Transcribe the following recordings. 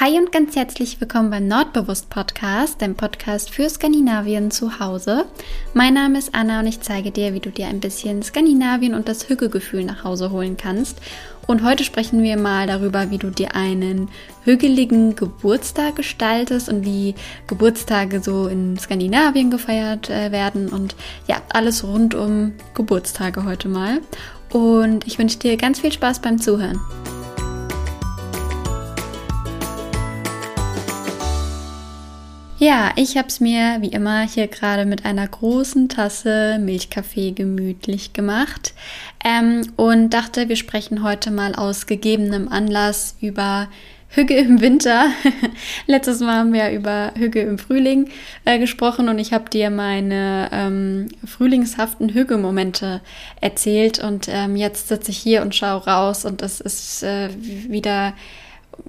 Hi und ganz herzlich willkommen beim Nordbewusst Podcast, dem Podcast für Skandinavien zu Hause. Mein Name ist Anna und ich zeige dir, wie du dir ein bisschen Skandinavien und das Hügelgefühl nach Hause holen kannst. Und heute sprechen wir mal darüber, wie du dir einen hügeligen Geburtstag gestaltest und wie Geburtstage so in Skandinavien gefeiert äh, werden und ja, alles rund um Geburtstage heute mal. Und ich wünsche dir ganz viel Spaß beim Zuhören. Ja, ich habe es mir wie immer hier gerade mit einer großen Tasse Milchkaffee gemütlich gemacht ähm, und dachte, wir sprechen heute mal aus gegebenem Anlass über Hüge im Winter. Letztes Mal haben wir über Hüge im Frühling äh, gesprochen und ich habe dir meine ähm, frühlingshaften Hüge-Momente erzählt und ähm, jetzt sitze ich hier und schaue raus und es ist äh, wieder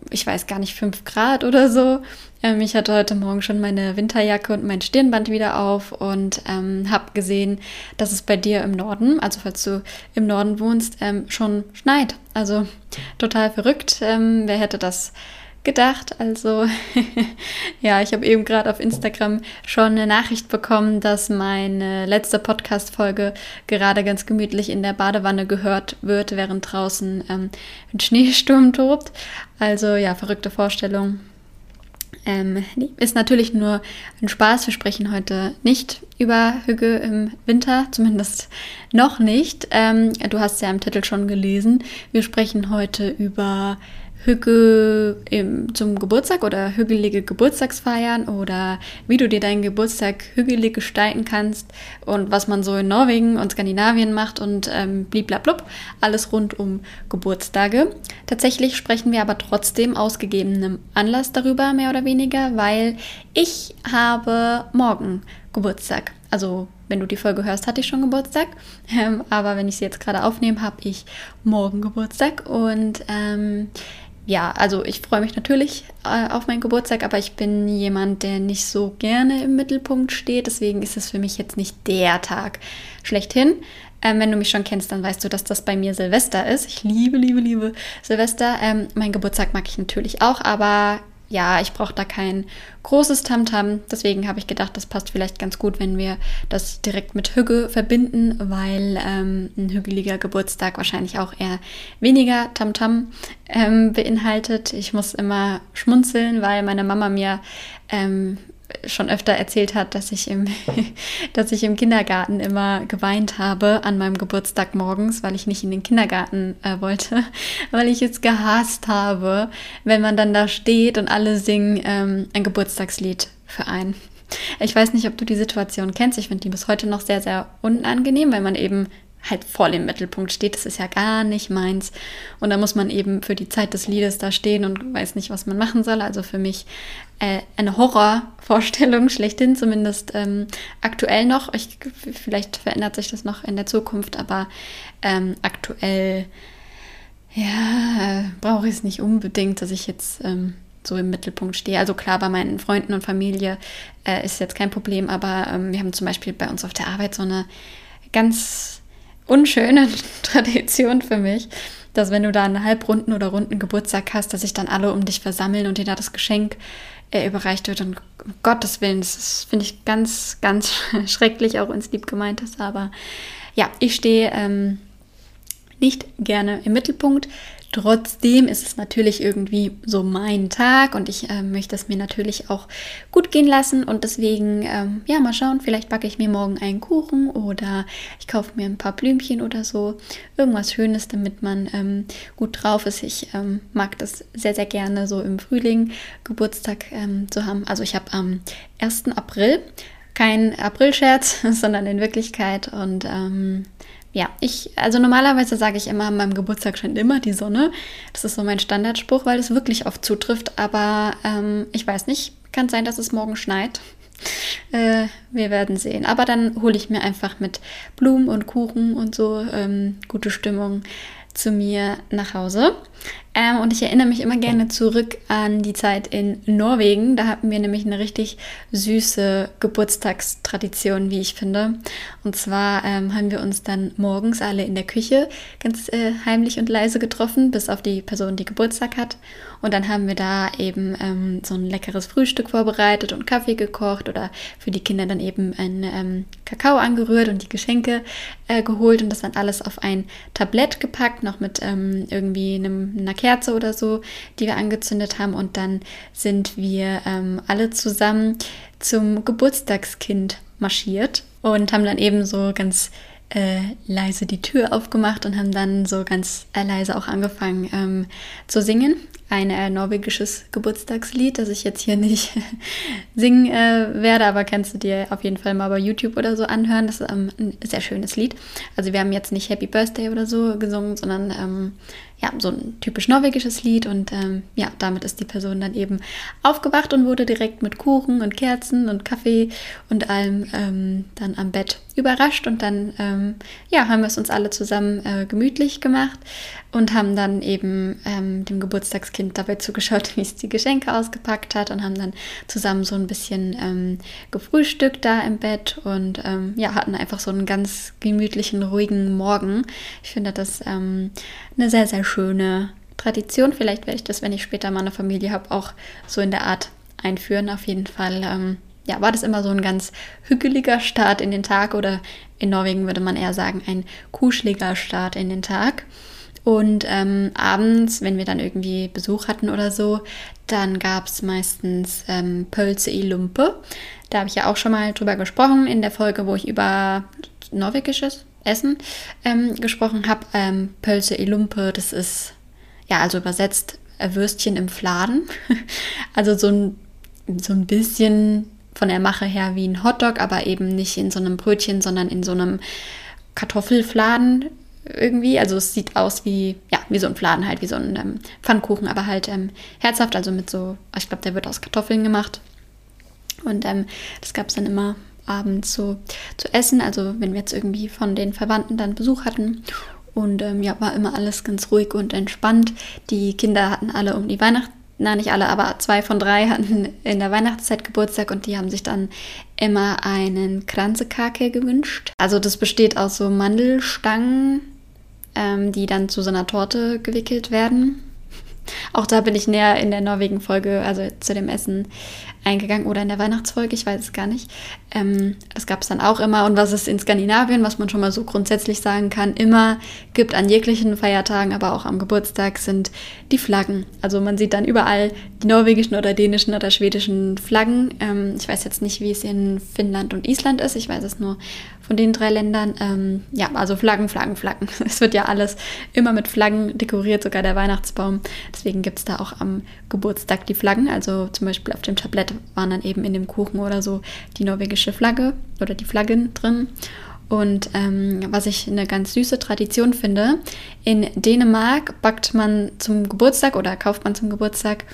ich weiß gar nicht, fünf Grad oder so. Ähm, ich hatte heute Morgen schon meine Winterjacke und mein Stirnband wieder auf und ähm, habe gesehen, dass es bei dir im Norden, also falls du im Norden wohnst, ähm, schon schneit. Also total verrückt. Ähm, wer hätte das gedacht. Also ja, ich habe eben gerade auf Instagram schon eine Nachricht bekommen, dass meine letzte Podcast-Folge gerade ganz gemütlich in der Badewanne gehört wird, während draußen ähm, ein Schneesturm tobt. Also ja, verrückte Vorstellung. Ähm, ist natürlich nur ein Spaß. Wir sprechen heute nicht über Hüge im Winter, zumindest noch nicht. Ähm, du hast ja im Titel schon gelesen. Wir sprechen heute über Hügel im, zum Geburtstag oder hügelige Geburtstagsfeiern oder wie du dir deinen Geburtstag hügelig gestalten kannst und was man so in Norwegen und Skandinavien macht und ähm, bliblablub, alles rund um Geburtstage. Tatsächlich sprechen wir aber trotzdem aus gegebenem Anlass darüber, mehr oder weniger, weil ich habe morgen Geburtstag. Also wenn du die Folge hörst, hatte ich schon Geburtstag. Ähm, aber wenn ich sie jetzt gerade aufnehme, habe ich morgen Geburtstag. Und ähm, ja, also ich freue mich natürlich äh, auf meinen Geburtstag, aber ich bin jemand, der nicht so gerne im Mittelpunkt steht. Deswegen ist es für mich jetzt nicht der Tag schlechthin. Ähm, wenn du mich schon kennst, dann weißt du, dass das bei mir Silvester ist. Ich liebe, liebe, liebe Silvester. Ähm, mein Geburtstag mag ich natürlich auch, aber ja, ich brauche da kein großes Tamtam. -Tam. Deswegen habe ich gedacht, das passt vielleicht ganz gut, wenn wir das direkt mit Hügge verbinden, weil ähm, ein hügeliger Geburtstag wahrscheinlich auch eher weniger Tamtam -Tam, ähm, beinhaltet. Ich muss immer schmunzeln, weil meine Mama mir ähm, schon öfter erzählt hat, dass ich im, dass ich im Kindergarten immer geweint habe an meinem Geburtstag morgens, weil ich nicht in den Kindergarten äh, wollte, weil ich es gehasst habe, wenn man dann da steht und alle singen ähm, ein Geburtstagslied für einen. Ich weiß nicht, ob du die Situation kennst. Ich finde die bis heute noch sehr, sehr unangenehm, weil man eben halt voll im Mittelpunkt steht. Das ist ja gar nicht meins. Und da muss man eben für die Zeit des Liedes da stehen und weiß nicht, was man machen soll. Also für mich äh, eine Horrorvorstellung schlechthin, zumindest ähm, aktuell noch. Ich, vielleicht verändert sich das noch in der Zukunft, aber ähm, aktuell ja, brauche ich es nicht unbedingt, dass ich jetzt ähm, so im Mittelpunkt stehe. Also klar, bei meinen Freunden und Familie äh, ist jetzt kein Problem, aber ähm, wir haben zum Beispiel bei uns auf der Arbeit so eine ganz unschöne Tradition für mich, dass wenn du da einen halbrunden oder runden Geburtstag hast, dass sich dann alle um dich versammeln und dir da das Geschenk äh, überreicht wird. Und um Gottes Willen, das finde ich ganz, ganz schrecklich, auch es lieb gemeint ist. Aber ja, ich stehe ähm, nicht gerne im Mittelpunkt. Trotzdem ist es natürlich irgendwie so mein Tag und ich äh, möchte es mir natürlich auch gut gehen lassen und deswegen, ähm, ja, mal schauen, vielleicht backe ich mir morgen einen Kuchen oder ich kaufe mir ein paar Blümchen oder so, irgendwas Schönes, damit man ähm, gut drauf ist. Ich ähm, mag das sehr, sehr gerne so im Frühling Geburtstag ähm, zu haben. Also ich habe am 1. April kein Aprilscherz, sondern in Wirklichkeit und ähm, ja, ich, also normalerweise sage ich immer, an meinem Geburtstag scheint immer die Sonne. Das ist so mein Standardspruch, weil es wirklich oft zutrifft. Aber ähm, ich weiß nicht, kann sein, dass es morgen schneit. Äh, wir werden sehen. Aber dann hole ich mir einfach mit Blumen und Kuchen und so ähm, gute Stimmung zu mir nach Hause. Ähm, und ich erinnere mich immer gerne zurück an die Zeit in Norwegen. Da hatten wir nämlich eine richtig süße Geburtstagstradition, wie ich finde. Und zwar ähm, haben wir uns dann morgens alle in der Küche ganz äh, heimlich und leise getroffen, bis auf die Person, die Geburtstag hat. Und dann haben wir da eben ähm, so ein leckeres Frühstück vorbereitet und Kaffee gekocht oder für die Kinder dann eben ein ähm, Kakao angerührt und die Geschenke äh, geholt und das dann alles auf ein Tablett gepackt, noch mit ähm, irgendwie einem, einer Kerze oder so, die wir angezündet haben. Und dann sind wir ähm, alle zusammen zum Geburtstagskind marschiert und haben dann eben so ganz äh, leise die Tür aufgemacht und haben dann so ganz äh, leise auch angefangen ähm, zu singen. Ein äh, norwegisches Geburtstagslied, das ich jetzt hier nicht singen äh, werde, aber kannst du dir auf jeden Fall mal bei YouTube oder so anhören. Das ist ähm, ein sehr schönes Lied. Also wir haben jetzt nicht Happy Birthday oder so gesungen, sondern ähm, ja, so ein typisch norwegisches Lied und ähm, ja, damit ist die Person dann eben aufgewacht und wurde direkt mit Kuchen und Kerzen und Kaffee und allem ähm, dann am Bett überrascht und dann ähm, ja, haben wir es uns alle zusammen äh, gemütlich gemacht und haben dann eben ähm, dem Geburtstagskind dabei zugeschaut, wie es die Geschenke ausgepackt hat und haben dann zusammen so ein bisschen ähm, gefrühstückt da im Bett und ähm, ja, hatten einfach so einen ganz gemütlichen, ruhigen Morgen. Ich finde das eine sehr, sehr schöne Tradition. Vielleicht werde ich das, wenn ich später mal eine Familie habe, auch so in der Art einführen. Auf jeden Fall ähm, ja, war das immer so ein ganz hügeliger Start in den Tag oder in Norwegen würde man eher sagen, ein kuscheliger Start in den Tag. Und ähm, abends, wenn wir dann irgendwie Besuch hatten oder so, dann gab es meistens ähm, Pölze i Lumpe. Da habe ich ja auch schon mal drüber gesprochen in der Folge, wo ich über norwegisches Essen ähm, gesprochen habe. Ähm, Pölse i Lumpe, das ist ja also übersetzt äh, Würstchen im Fladen. also so ein, so ein bisschen von der Mache her wie ein Hotdog, aber eben nicht in so einem Brötchen, sondern in so einem Kartoffelfladen irgendwie. Also es sieht aus wie, ja, wie so ein Fladen halt, wie so ein ähm, Pfannkuchen, aber halt ähm, herzhaft, also mit so, ich glaube, der wird aus Kartoffeln gemacht. Und ähm, das gab es dann immer abends so zu essen, also wenn wir jetzt irgendwie von den Verwandten dann Besuch hatten. Und ähm, ja, war immer alles ganz ruhig und entspannt. Die Kinder hatten alle um die Weihnachten na nicht alle, aber zwei von drei hatten in der Weihnachtszeit Geburtstag und die haben sich dann immer einen Kranzekake gewünscht. Also das besteht aus so Mandelstangen, ähm, die dann zu so einer Torte gewickelt werden. Auch da bin ich näher in der Norwegen-Folge, also zu dem Essen eingegangen oder in der Weihnachtsfolge, ich weiß es gar nicht. Ähm, das gab es dann auch immer. Und was es in Skandinavien, was man schon mal so grundsätzlich sagen kann, immer gibt an jeglichen Feiertagen, aber auch am Geburtstag, sind die Flaggen. Also man sieht dann überall die norwegischen oder dänischen oder schwedischen Flaggen. Ähm, ich weiß jetzt nicht, wie es in Finnland und Island ist. Ich weiß es nur von den drei Ländern. Ähm, ja, also Flaggen, Flaggen, Flaggen. Es wird ja alles immer mit Flaggen dekoriert, sogar der Weihnachtsbaum. Deswegen gibt es da auch am Geburtstag die Flaggen. Also zum Beispiel auf dem Tablett waren dann eben in dem Kuchen oder so die norwegische Flagge oder die Flaggen drin. Und ähm, was ich eine ganz süße Tradition finde, in Dänemark backt man zum Geburtstag oder kauft man zum Geburtstag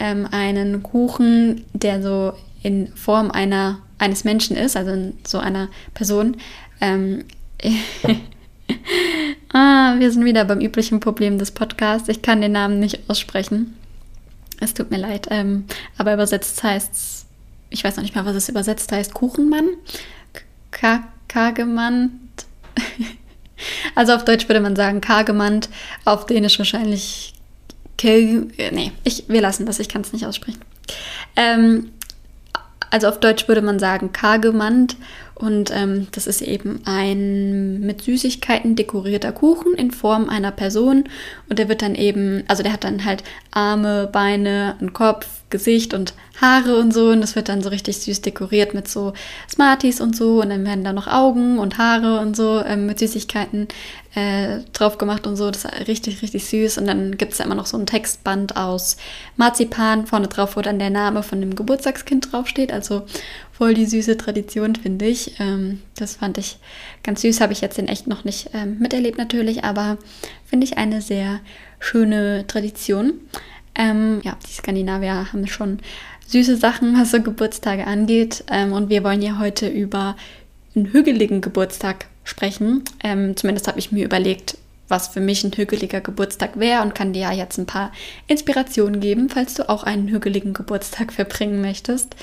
ähm, einen Kuchen, der so in Form einer eines Menschen ist, also so einer Person. Ähm, ah, wir sind wieder beim üblichen Problem des Podcasts. Ich kann den Namen nicht aussprechen. Es tut mir leid. Ähm, aber übersetzt heißt es, ich weiß noch nicht mal, was es übersetzt heißt, Kuchenmann? K Kagemann? also auf Deutsch würde man sagen Kagemann, auf Dänisch wahrscheinlich Ke Nee, ich, wir lassen das, ich kann es nicht aussprechen. Ähm, also auf Deutsch würde man sagen Kargemand und ähm, das ist eben ein mit Süßigkeiten dekorierter Kuchen in Form einer Person. Und der wird dann eben, also der hat dann halt Arme, Beine, einen Kopf, Gesicht und Haare und so. Und das wird dann so richtig süß dekoriert mit so Smarties und so. Und dann werden da noch Augen und Haare und so ähm, mit Süßigkeiten äh, drauf gemacht und so. Das ist richtig, richtig süß. Und dann gibt es da immer noch so ein Textband aus Marzipan vorne drauf, wo dann der Name von dem Geburtstagskind draufsteht. Also voll die süße Tradition, finde ich. Ähm, das fand ich ganz süß. Habe ich jetzt in echt noch nicht ähm, miterlebt natürlich, aber finde ich eine sehr schöne Tradition. Ähm, ja, die Skandinavier haben schon süße Sachen, was so Geburtstage angeht. Ähm, und wir wollen ja heute über einen hügeligen Geburtstag sprechen. Ähm, zumindest habe ich mir überlegt, was für mich ein hügeliger Geburtstag wäre und kann dir ja jetzt ein paar Inspirationen geben, falls du auch einen hügeligen Geburtstag verbringen möchtest.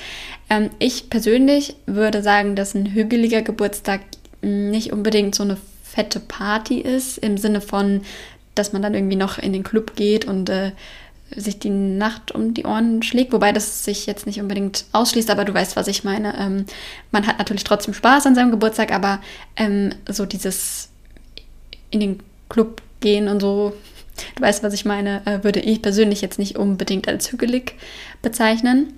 Ähm, ich persönlich würde sagen, dass ein hügeliger Geburtstag nicht unbedingt so eine fette Party ist, im Sinne von, dass man dann irgendwie noch in den Club geht und äh, sich die Nacht um die Ohren schlägt, wobei das sich jetzt nicht unbedingt ausschließt, aber du weißt, was ich meine. Ähm, man hat natürlich trotzdem Spaß an seinem Geburtstag, aber ähm, so dieses in den Club gehen und so, du weißt, was ich meine, äh, würde ich persönlich jetzt nicht unbedingt als hügelig bezeichnen.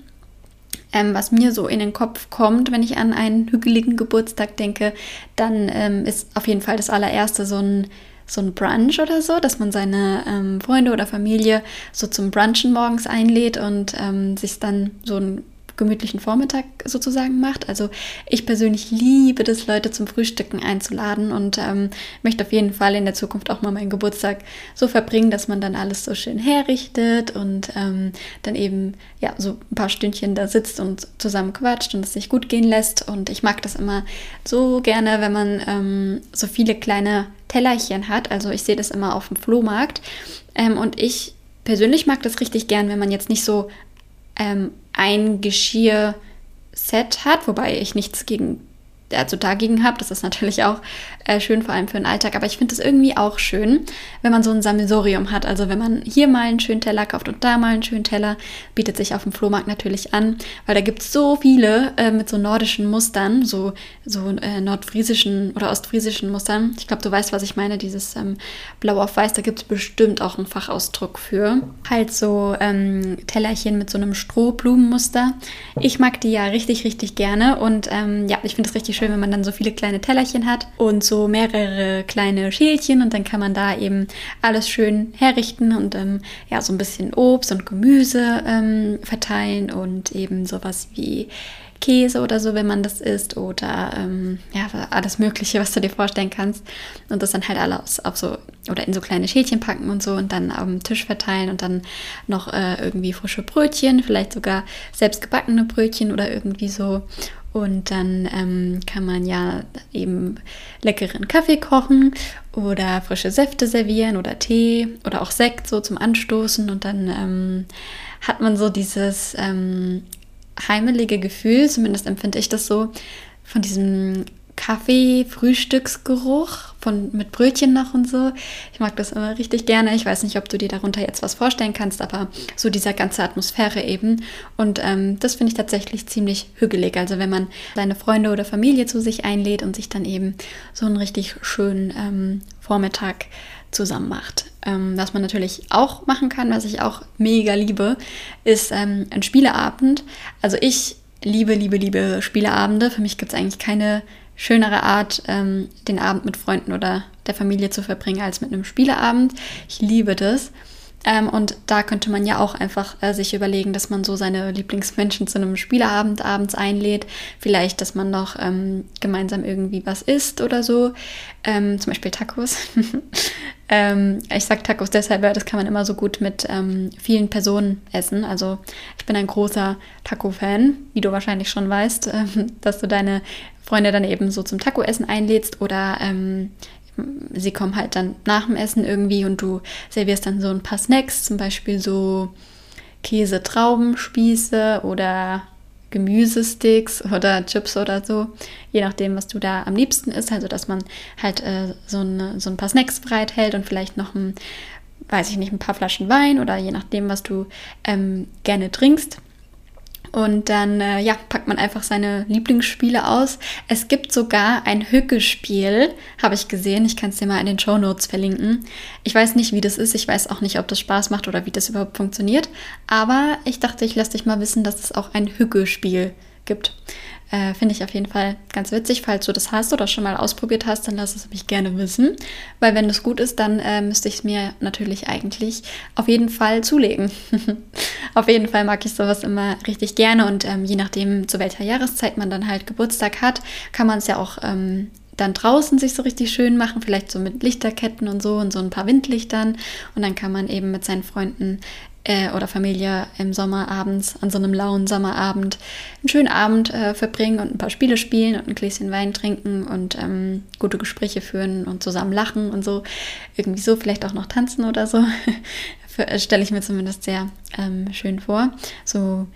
Ähm, was mir so in den Kopf kommt, wenn ich an einen hügeligen Geburtstag denke, dann ähm, ist auf jeden Fall das allererste so ein so ein Brunch oder so, dass man seine ähm, Freunde oder Familie so zum Brunchen morgens einlädt und ähm, sich dann so ein gemütlichen Vormittag sozusagen macht. Also ich persönlich liebe das, Leute zum Frühstücken einzuladen und ähm, möchte auf jeden Fall in der Zukunft auch mal meinen Geburtstag so verbringen, dass man dann alles so schön herrichtet und ähm, dann eben ja so ein paar Stündchen da sitzt und zusammen quatscht und es sich gut gehen lässt. Und ich mag das immer so gerne, wenn man ähm, so viele kleine Tellerchen hat. Also ich sehe das immer auf dem Flohmarkt ähm, und ich persönlich mag das richtig gern, wenn man jetzt nicht so ähm, ein Geschirrset hat, wobei ich nichts gegen also dagegen habe. Das ist natürlich auch äh, schön, vor allem für den Alltag. Aber ich finde es irgendwie auch schön, wenn man so ein Sammelsorium hat. Also wenn man hier mal einen schönen Teller kauft und da mal einen schönen Teller, bietet sich auf dem Flohmarkt natürlich an, weil da gibt es so viele äh, mit so nordischen Mustern, so, so äh, nordfriesischen oder ostfriesischen Mustern. Ich glaube, du weißt, was ich meine, dieses ähm, Blau auf Weiß, da gibt es bestimmt auch einen Fachausdruck für. Halt so ähm, Tellerchen mit so einem Strohblumenmuster. Ich mag die ja richtig, richtig gerne und ähm, ja, ich finde es richtig schön wenn man dann so viele kleine Tellerchen hat und so mehrere kleine Schälchen und dann kann man da eben alles schön herrichten und ähm, ja, so ein bisschen Obst und Gemüse ähm, verteilen und eben sowas wie Käse oder so, wenn man das isst oder ähm, ja, alles Mögliche, was du dir vorstellen kannst und das dann halt alles auf so oder in so kleine Schälchen packen und so und dann am Tisch verteilen und dann noch äh, irgendwie frische Brötchen, vielleicht sogar selbst gebackene Brötchen oder irgendwie so und dann ähm, kann man ja eben leckeren Kaffee kochen oder frische Säfte servieren oder Tee oder auch Sekt so zum Anstoßen. Und dann ähm, hat man so dieses ähm, heimelige Gefühl, zumindest empfinde ich das so, von diesem Kaffee-Frühstücksgeruch mit Brötchen noch und so. Ich mag das immer richtig gerne. Ich weiß nicht, ob du dir darunter jetzt was vorstellen kannst, aber so dieser ganze Atmosphäre eben. Und ähm, das finde ich tatsächlich ziemlich hügelig. Also wenn man seine Freunde oder Familie zu sich einlädt und sich dann eben so einen richtig schönen ähm, Vormittag zusammen macht. Ähm, was man natürlich auch machen kann, was ich auch mega liebe, ist ähm, ein Spieleabend. Also ich liebe, liebe, liebe Spieleabende. Für mich gibt es eigentlich keine schönere Art, ähm, den Abend mit Freunden oder der Familie zu verbringen, als mit einem Spieleabend. Ich liebe das. Ähm, und da könnte man ja auch einfach äh, sich überlegen, dass man so seine Lieblingsmenschen zu einem Spieleabend abends einlädt. Vielleicht, dass man noch ähm, gemeinsam irgendwie was isst oder so. Ähm, zum Beispiel Tacos. Ähm, ich sage Tacos deshalb, weil das kann man immer so gut mit ähm, vielen Personen essen. Also ich bin ein großer Taco-Fan, wie du wahrscheinlich schon weißt, ähm, dass du deine Freunde dann eben so zum Taco-Essen einlädst oder ähm, sie kommen halt dann nach dem Essen irgendwie und du servierst dann so ein paar Snacks, zum Beispiel so Käse-Traubenspieße oder Gemüsesticks oder Chips oder so, je nachdem, was du da am liebsten isst. Also, dass man halt äh, so, eine, so ein paar Snacks bereithält und vielleicht noch ein, weiß ich nicht, ein paar Flaschen Wein oder je nachdem, was du ähm, gerne trinkst. Und dann äh, ja, packt man einfach seine Lieblingsspiele aus. Es gibt sogar ein Hücke-Spiel, habe ich gesehen. Ich kann es dir mal in den Show Notes verlinken. Ich weiß nicht, wie das ist. Ich weiß auch nicht, ob das Spaß macht oder wie das überhaupt funktioniert. Aber ich dachte, ich lasse dich mal wissen, dass es auch ein Hücke-Spiel gibt. Äh, Finde ich auf jeden Fall ganz witzig. Falls du das hast oder schon mal ausprobiert hast, dann lass es mich gerne wissen. Weil wenn das gut ist, dann äh, müsste ich es mir natürlich eigentlich auf jeden Fall zulegen. auf jeden Fall mag ich sowas immer richtig gerne und ähm, je nachdem, zu welcher Jahreszeit man dann halt Geburtstag hat, kann man es ja auch ähm, dann draußen sich so richtig schön machen, vielleicht so mit Lichterketten und so und so ein paar Windlichtern. Und dann kann man eben mit seinen Freunden äh, oder Familie im Sommer abends, an so einem lauen Sommerabend, einen schönen Abend äh, verbringen und ein paar Spiele spielen und ein Gläschen Wein trinken und ähm, gute Gespräche führen und zusammen lachen und so. Irgendwie so, vielleicht auch noch tanzen oder so. Äh, stelle ich mir zumindest sehr ähm, schön vor. So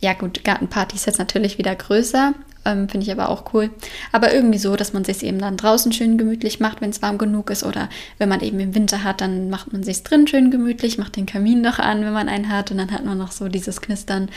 ja gut, Gartenparty ist jetzt natürlich wieder größer Ähm, Finde ich aber auch cool. Aber irgendwie so, dass man sich eben dann draußen schön gemütlich macht, wenn es warm genug ist. Oder wenn man eben im Winter hat, dann macht man sich drin schön gemütlich, macht den Kamin noch an, wenn man einen hat. Und dann hat man noch so dieses Knistern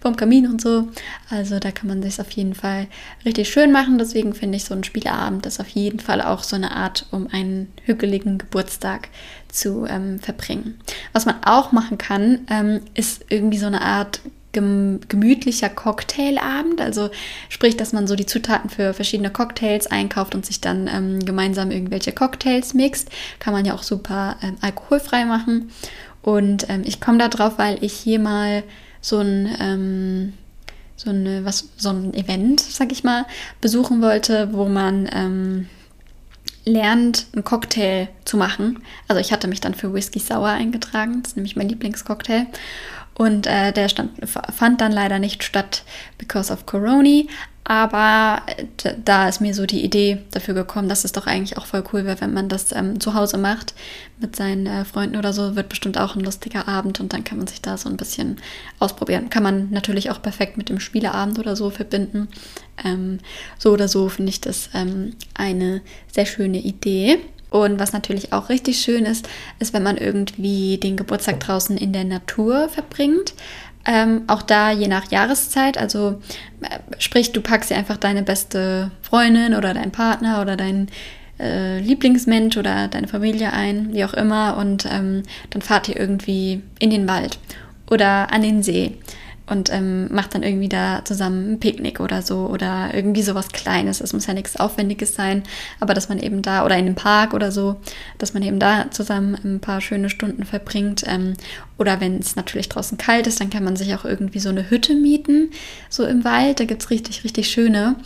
vom Kamin und so. Also da kann man sich auf jeden Fall richtig schön machen. Deswegen finde ich so ein Spieleabend ist auf jeden Fall auch so eine Art, um einen hügeligen Geburtstag zu ähm, verbringen. Was man auch machen kann, ähm, ist irgendwie so eine Art gemütlicher Cocktailabend. Also sprich, dass man so die Zutaten für verschiedene Cocktails einkauft und sich dann ähm, gemeinsam irgendwelche Cocktails mixt. Kann man ja auch super ähm, alkoholfrei machen. Und ähm, ich komme da drauf, weil ich hier mal so ein ähm, so, eine, was, so ein Event, sag ich mal, besuchen wollte, wo man ähm, lernt, einen Cocktail zu machen. Also ich hatte mich dann für Whisky Sour eingetragen, das ist nämlich mein Lieblingscocktail. Und äh, der stand, fand dann leider nicht statt because of Corona. Aber da ist mir so die Idee dafür gekommen, dass es doch eigentlich auch voll cool wäre, wenn man das ähm, zu Hause macht mit seinen äh, Freunden oder so. Wird bestimmt auch ein lustiger Abend und dann kann man sich da so ein bisschen ausprobieren. Kann man natürlich auch perfekt mit dem Spieleabend oder so verbinden. Ähm, so oder so finde ich das ähm, eine sehr schöne Idee. Und was natürlich auch richtig schön ist, ist, wenn man irgendwie den Geburtstag draußen in der Natur verbringt. Ähm, auch da je nach Jahreszeit, also äh, sprich, du packst dir einfach deine beste Freundin oder deinen Partner oder deinen äh, Lieblingsmensch oder deine Familie ein, wie auch immer, und ähm, dann fahrt ihr irgendwie in den Wald oder an den See und ähm, macht dann irgendwie da zusammen ein Picknick oder so oder irgendwie sowas Kleines. Es muss ja nichts Aufwendiges sein, aber dass man eben da oder in einem Park oder so, dass man eben da zusammen ein paar schöne Stunden verbringt. Ähm, oder wenn es natürlich draußen kalt ist, dann kann man sich auch irgendwie so eine Hütte mieten, so im Wald. Da gibt es richtig, richtig schöne.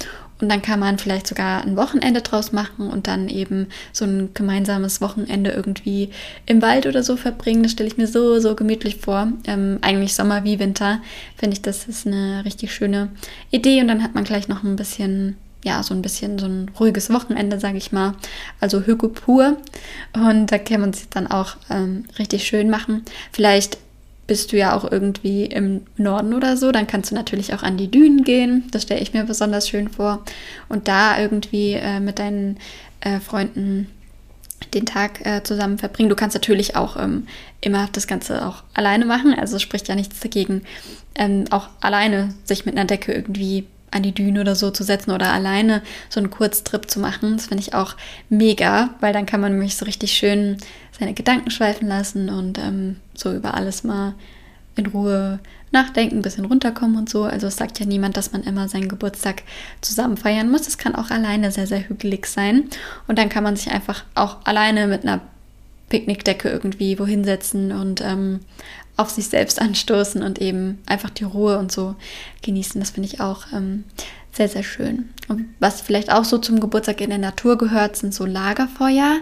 Und dann kann man vielleicht sogar ein Wochenende draus machen und dann eben so ein gemeinsames Wochenende irgendwie im Wald oder so verbringen. Das stelle ich mir so, so gemütlich vor. Ähm, eigentlich Sommer wie Winter. Finde ich, das ist eine richtig schöne Idee. Und dann hat man gleich noch ein bisschen, ja, so ein bisschen so ein ruhiges Wochenende, sage ich mal. Also Hüge pur. Und da kann man sich dann auch ähm, richtig schön machen. Vielleicht bist du ja auch irgendwie im Norden oder so, dann kannst du natürlich auch an die Dünen gehen. Das stelle ich mir besonders schön vor. Und da irgendwie äh, mit deinen äh, Freunden den Tag äh, zusammen verbringen. Du kannst natürlich auch ähm, immer das Ganze auch alleine machen. Also spricht ja nichts dagegen, ähm, auch alleine sich mit einer Decke irgendwie an die Düne oder so zu setzen oder alleine so einen Kurztrip zu machen. Das finde ich auch mega, weil dann kann man nämlich so richtig schön seine Gedanken schweifen lassen und ähm, so über alles mal in Ruhe nachdenken, ein bisschen runterkommen und so. Also es sagt ja niemand, dass man immer seinen Geburtstag zusammen feiern muss. Es kann auch alleine sehr, sehr hügelig sein. Und dann kann man sich einfach auch alleine mit einer Picknickdecke irgendwie wohin setzen und ähm, auf sich selbst anstoßen und eben einfach die Ruhe und so genießen. Das finde ich auch ähm, sehr, sehr schön. Und was vielleicht auch so zum Geburtstag in der Natur gehört, sind so Lagerfeuer.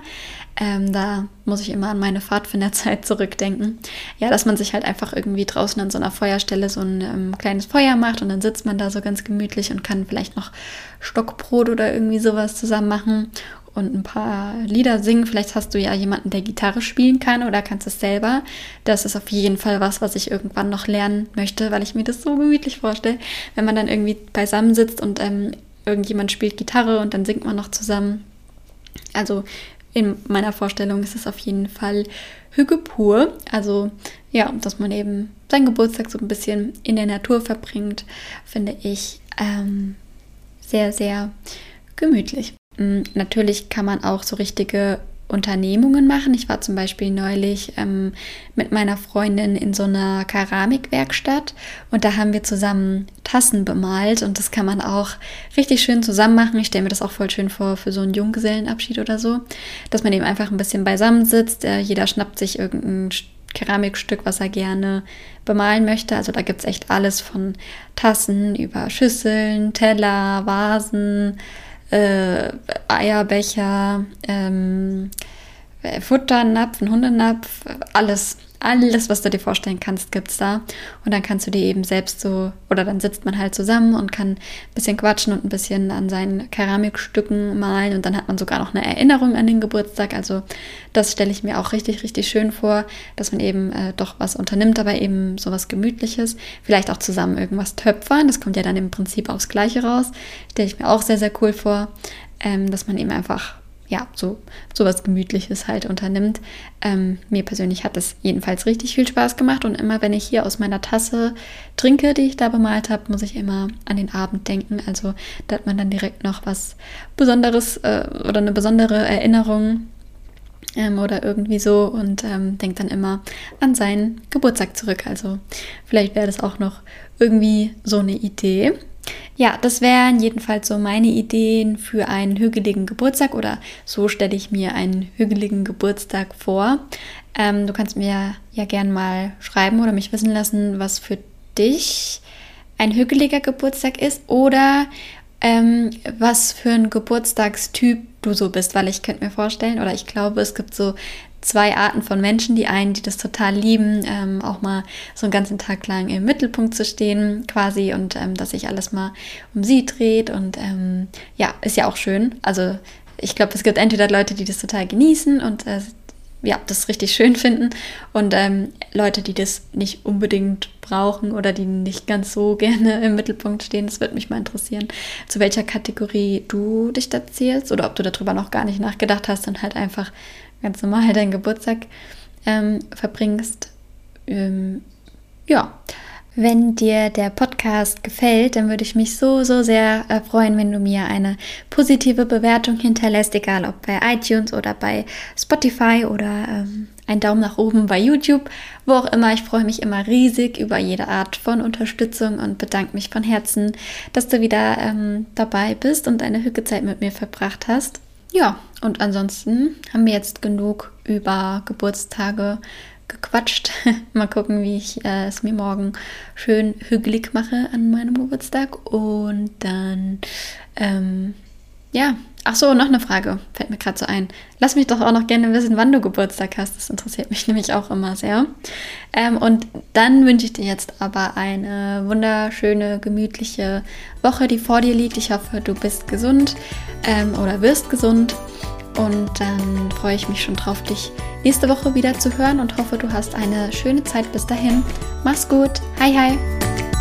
Ähm, da muss ich immer an meine Pfadfinderzeit zurückdenken. Ja, dass man sich halt einfach irgendwie draußen an so einer Feuerstelle so ein ähm, kleines Feuer macht und dann sitzt man da so ganz gemütlich und kann vielleicht noch Stockbrot oder irgendwie sowas zusammen machen und ein paar Lieder singen. Vielleicht hast du ja jemanden, der Gitarre spielen kann oder kannst es selber. Das ist auf jeden Fall was, was ich irgendwann noch lernen möchte, weil ich mir das so gemütlich vorstelle, wenn man dann irgendwie beisammen sitzt und ähm, irgendjemand spielt Gitarre und dann singt man noch zusammen. Also in meiner Vorstellung ist es auf jeden Fall Hüge pur. Also ja, dass man eben seinen Geburtstag so ein bisschen in der Natur verbringt, finde ich ähm, sehr, sehr gemütlich. Mm, natürlich kann man auch so richtige Unternehmungen machen. Ich war zum Beispiel neulich ähm, mit meiner Freundin in so einer Keramikwerkstatt und da haben wir zusammen Tassen bemalt und das kann man auch richtig schön zusammen machen. Ich stelle mir das auch voll schön vor für so einen Junggesellenabschied oder so, dass man eben einfach ein bisschen beisammen sitzt. Äh, jeder schnappt sich irgendein Keramikstück, was er gerne bemalen möchte. Also da gibt es echt alles von Tassen über Schüsseln, Teller, Vasen äh, Eierbecher, ähm, Futternapf, ein Hundenapf, alles. Alles, was du dir vorstellen kannst, gibt es da. Und dann kannst du dir eben selbst so, oder dann sitzt man halt zusammen und kann ein bisschen quatschen und ein bisschen an seinen Keramikstücken malen. Und dann hat man sogar noch eine Erinnerung an den Geburtstag. Also das stelle ich mir auch richtig, richtig schön vor, dass man eben äh, doch was unternimmt, aber eben sowas Gemütliches. Vielleicht auch zusammen irgendwas töpfern. Das kommt ja dann im Prinzip aufs Gleiche raus. Stelle ich mir auch sehr, sehr cool vor, ähm, dass man eben einfach ja, so, so was Gemütliches halt unternimmt. Ähm, mir persönlich hat das jedenfalls richtig viel Spaß gemacht und immer, wenn ich hier aus meiner Tasse trinke, die ich da bemalt habe, muss ich immer an den Abend denken. Also da hat man dann direkt noch was Besonderes äh, oder eine besondere Erinnerung ähm, oder irgendwie so und ähm, denkt dann immer an seinen Geburtstag zurück. Also vielleicht wäre das auch noch irgendwie so eine Idee. Ja, das wären jedenfalls so meine Ideen für einen hügeligen Geburtstag oder so stelle ich mir einen hügeligen Geburtstag vor. Ähm, du kannst mir ja gern mal schreiben oder mich wissen lassen, was für dich ein hügeliger Geburtstag ist oder ähm, was für ein Geburtstagstyp du so bist, weil ich könnte mir vorstellen oder ich glaube, es gibt so zwei Arten von Menschen. Die einen, die das total lieben, ähm, auch mal so einen ganzen Tag lang im Mittelpunkt zu stehen, quasi, und ähm, dass sich alles mal um sie dreht. Und ähm, ja, ist ja auch schön. Also ich glaube, es gibt entweder Leute, die das total genießen und äh, ja, das richtig schön finden und ähm, Leute, die das nicht unbedingt brauchen oder die nicht ganz so gerne im Mittelpunkt stehen. Das würde mich mal interessieren, zu welcher Kategorie du dich da zählst oder ob du darüber noch gar nicht nachgedacht hast und halt einfach ganz normal deinen Geburtstag ähm, verbringst. Ähm, ja. Wenn dir der Podcast gefällt, dann würde ich mich so, so sehr äh, freuen, wenn du mir eine positive Bewertung hinterlässt, egal ob bei iTunes oder bei Spotify oder ähm, ein Daumen nach oben bei YouTube, wo auch immer. Ich freue mich immer riesig über jede Art von Unterstützung und bedanke mich von Herzen, dass du wieder ähm, dabei bist und eine Hückezeit mit mir verbracht hast. Ja, und ansonsten haben wir jetzt genug über Geburtstage gequatscht. Mal gucken, wie ich äh, es mir morgen schön hügelig mache an meinem Geburtstag. Und dann, ähm, ja, ach so, noch eine Frage, fällt mir gerade so ein. Lass mich doch auch noch gerne wissen, wann du Geburtstag hast. Das interessiert mich nämlich auch immer sehr. Ähm, und dann wünsche ich dir jetzt aber eine wunderschöne, gemütliche Woche, die vor dir liegt. Ich hoffe, du bist gesund ähm, oder wirst gesund. Und dann freue ich mich schon drauf, dich nächste Woche wieder zu hören und hoffe, du hast eine schöne Zeit bis dahin. Mach's gut. Hi, hi.